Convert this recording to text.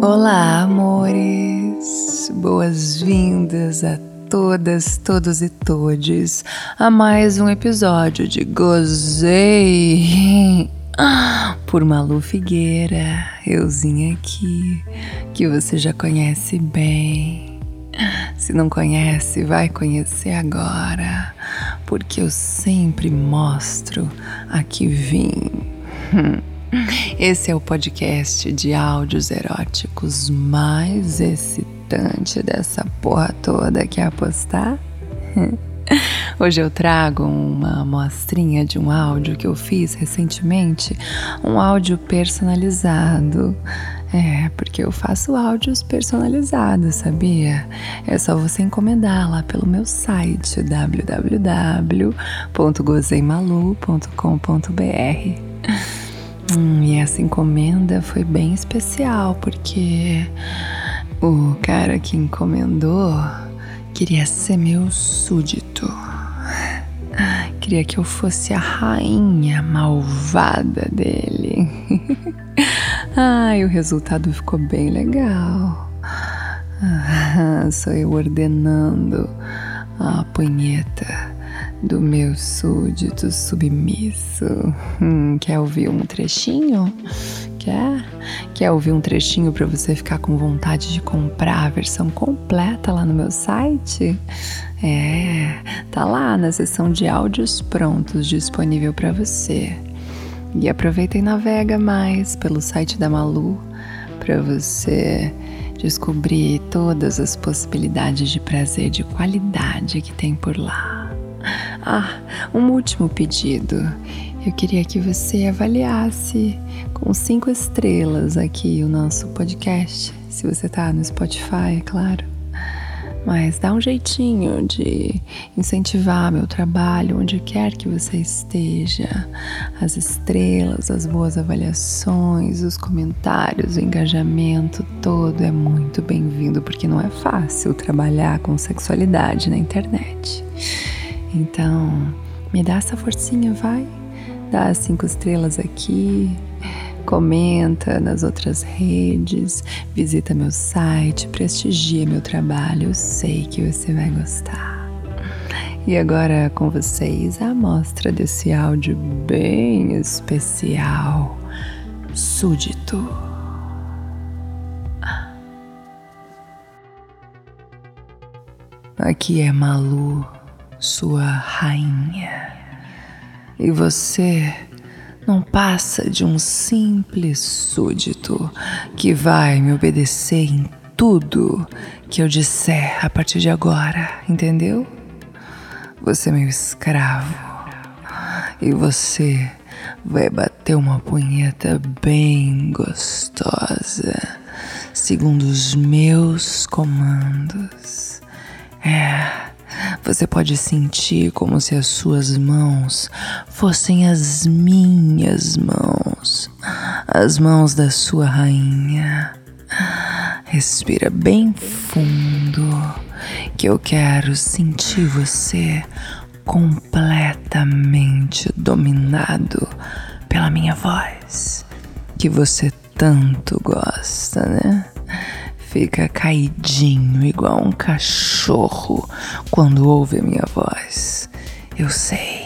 Olá, amores! Boas-vindas a todas, todos e todes a mais um episódio de Gozei por Malu Figueira, euzinha aqui, que você já conhece bem. Se não conhece, vai conhecer agora, porque eu sempre mostro a que vim. Esse é o podcast de áudios eróticos mais excitante dessa porra toda que apostar. Hoje eu trago uma amostrinha de um áudio que eu fiz recentemente, um áudio personalizado. É, porque eu faço áudios personalizados, sabia? É só você encomendar lá pelo meu site www.gozeimalu.com.br. Hum, e essa encomenda foi bem especial porque o cara que encomendou queria ser meu súdito. Queria que eu fosse a rainha malvada dele. Ai, o resultado ficou bem legal. Ah, sou eu ordenando a punheta do meu súdito submisso. Hum, quer ouvir um trechinho? Quer? Quer ouvir um trechinho para você ficar com vontade de comprar a versão completa lá no meu site? É, tá lá na seção de áudios prontos disponível para você. E aproveita e navega mais pelo site da Malu para você descobrir todas as possibilidades de prazer de qualidade que tem por lá. Ah, um último pedido. Eu queria que você avaliasse com cinco estrelas aqui o nosso podcast, se você tá no Spotify, é claro. Mas dá um jeitinho de incentivar meu trabalho onde quer que você esteja. As estrelas, as boas avaliações, os comentários, o engajamento todo é muito bem-vindo porque não é fácil trabalhar com sexualidade na internet. Então, me dá essa forcinha, vai. Dá cinco estrelas aqui, comenta nas outras redes, visita meu site, prestigia meu trabalho, eu sei que você vai gostar. E agora com vocês a amostra desse áudio bem especial, súdito. Aqui é Malu sua rainha. E você não passa de um simples súdito que vai me obedecer em tudo que eu disser a partir de agora, entendeu? Você é meu escravo. E você vai bater uma punheta bem gostosa, segundo os meus comandos. É você pode sentir como se as suas mãos fossem as minhas mãos, as mãos da sua rainha. Respira bem fundo, que eu quero sentir você completamente dominado pela minha voz, que você tanto gosta, né? Fica caidinho igual um cachorro quando ouve a minha voz. Eu sei.